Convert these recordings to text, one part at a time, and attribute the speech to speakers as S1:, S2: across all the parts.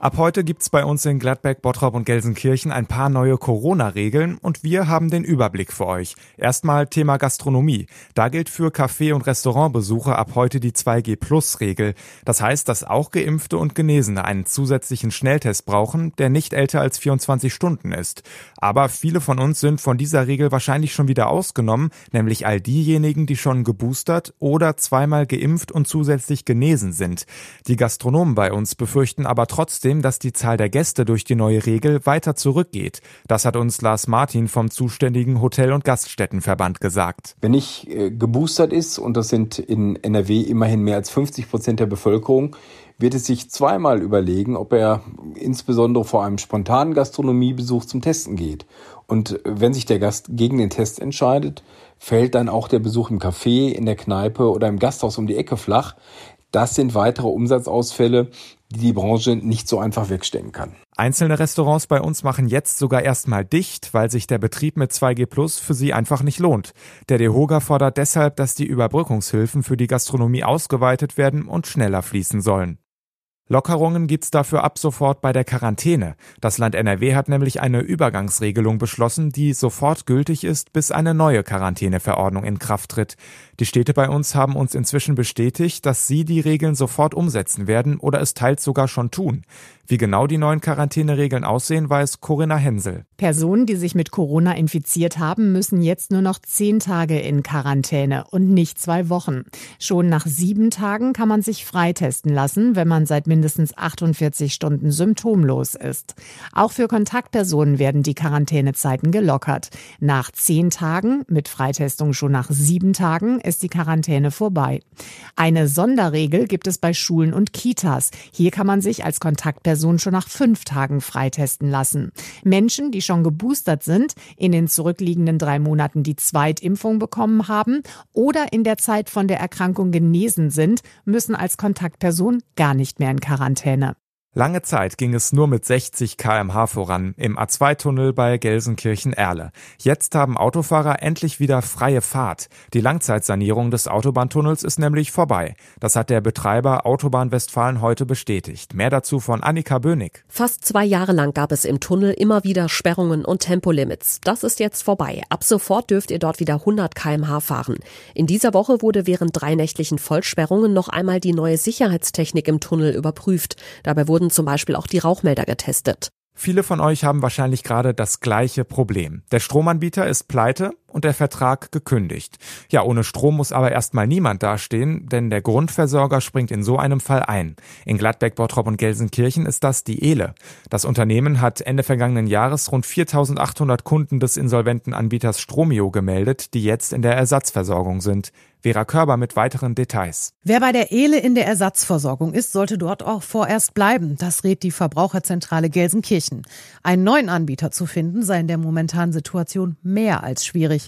S1: Ab heute gibt's bei uns in Gladbeck, Bottrop und Gelsenkirchen ein paar neue Corona-Regeln und wir haben den Überblick für euch. Erstmal Thema Gastronomie. Da gilt für Café- und Restaurantbesucher ab heute die 2G-Plus-Regel. Das heißt, dass auch Geimpfte und Genesene einen zusätzlichen Schnelltest brauchen, der nicht älter als 24 Stunden ist. Aber viele von uns sind von dieser Regel wahrscheinlich schon wieder ausgenommen, nämlich all diejenigen, die schon geboostert oder zweimal geimpft und zusätzlich genesen sind. Die Gastronomen bei uns befürchten aber trotzdem, trotzdem, dass die Zahl der Gäste durch die neue Regel weiter zurückgeht. Das hat uns Lars Martin vom zuständigen Hotel- und Gaststättenverband gesagt.
S2: Wenn nicht äh, geboostert ist, und das sind in NRW immerhin mehr als 50 Prozent der Bevölkerung, wird es sich zweimal überlegen, ob er insbesondere vor einem spontanen Gastronomiebesuch zum Testen geht. Und wenn sich der Gast gegen den Test entscheidet, fällt dann auch der Besuch im Café, in der Kneipe oder im Gasthaus um die Ecke flach. Das sind weitere Umsatzausfälle, die die Branche nicht so einfach wegstecken kann.
S1: Einzelne Restaurants bei uns machen jetzt sogar erstmal dicht, weil sich der Betrieb mit 2G Plus für sie einfach nicht lohnt. Der DEHOGA fordert deshalb, dass die Überbrückungshilfen für die Gastronomie ausgeweitet werden und schneller fließen sollen. Lockerungen gibt's dafür ab sofort bei der Quarantäne. Das Land NRW hat nämlich eine Übergangsregelung beschlossen, die sofort gültig ist, bis eine neue Quarantäneverordnung in Kraft tritt. Die Städte bei uns haben uns inzwischen bestätigt, dass sie die Regeln sofort umsetzen werden oder es teils sogar schon tun. Wie genau die neuen Quarantäneregeln aussehen, weiß Corinna Hensel.
S3: Personen, die sich mit Corona infiziert haben, müssen jetzt nur noch zehn Tage in Quarantäne und nicht zwei Wochen. Schon nach sieben Tagen kann man sich freitesten lassen, wenn man seit 48 Stunden symptomlos ist. Auch für Kontaktpersonen werden die Quarantänezeiten gelockert. Nach zehn Tagen, mit Freitestung schon nach sieben Tagen, ist die Quarantäne vorbei. Eine Sonderregel gibt es bei Schulen und Kitas. Hier kann man sich als Kontaktperson Person schon nach fünf Tagen freitesten lassen. Menschen, die schon geboostert sind, in den zurückliegenden drei Monaten die Zweitimpfung bekommen haben oder in der Zeit von der Erkrankung genesen sind, müssen als Kontaktperson gar nicht mehr in Quarantäne.
S1: Lange Zeit ging es nur mit 60 kmh voran im A2-Tunnel bei Gelsenkirchen-Erle. Jetzt haben Autofahrer endlich wieder freie Fahrt. Die Langzeitsanierung des Autobahntunnels ist nämlich vorbei. Das hat der Betreiber Autobahn Westfalen heute bestätigt. Mehr dazu von Annika Bönig.
S4: Fast zwei Jahre lang gab es im Tunnel immer wieder Sperrungen und Tempolimits. Das ist jetzt vorbei. Ab sofort dürft ihr dort wieder 100 kmh fahren. In dieser Woche wurde während drei nächtlichen Vollsperrungen noch einmal die neue Sicherheitstechnik im Tunnel überprüft. Dabei wurden wurden zum Beispiel auch die Rauchmelder getestet.
S1: Viele von euch haben wahrscheinlich gerade das gleiche Problem. Der Stromanbieter ist pleite und der Vertrag gekündigt. Ja, ohne Strom muss aber erstmal niemand dastehen, denn der Grundversorger springt in so einem Fall ein. In Gladbeck, Bottrop und Gelsenkirchen ist das die Ehle. Das Unternehmen hat Ende vergangenen Jahres rund 4800 Kunden des insolventen Anbieters Stromio gemeldet, die jetzt in der Ersatzversorgung sind. Vera Körber mit weiteren Details.
S5: Wer bei der Ehle in der Ersatzversorgung ist, sollte dort auch vorerst bleiben. Das rät die Verbraucherzentrale Gelsenkirchen. Einen neuen Anbieter zu finden sei in der momentanen Situation mehr als schwierig.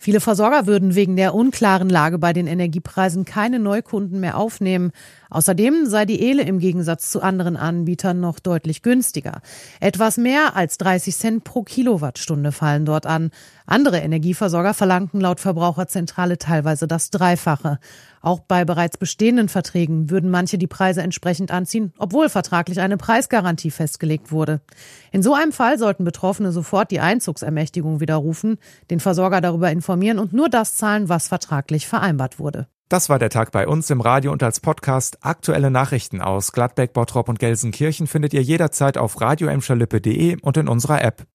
S5: Viele Versorger würden wegen der unklaren Lage bei den Energiepreisen keine Neukunden mehr aufnehmen. Außerdem sei die Ehle im Gegensatz zu anderen Anbietern noch deutlich günstiger. Etwas mehr als 30 Cent pro Kilowattstunde fallen dort an. Andere Energieversorger verlangten laut Verbraucherzentrale teilweise das Dreifache. Auch bei bereits bestehenden Verträgen würden manche die Preise entsprechend anziehen, obwohl vertraglich eine Preisgarantie festgelegt wurde. In so einem Fall sollten Betroffene sofort die Einzugsermächtigung widerrufen, den Versorger darüber informieren und nur das zahlen, was vertraglich vereinbart wurde.
S1: Das war der Tag bei uns im Radio und als Podcast. Aktuelle Nachrichten aus Gladbeck, Bottrop und Gelsenkirchen findet ihr jederzeit auf radioemscherlippe.de und in unserer App.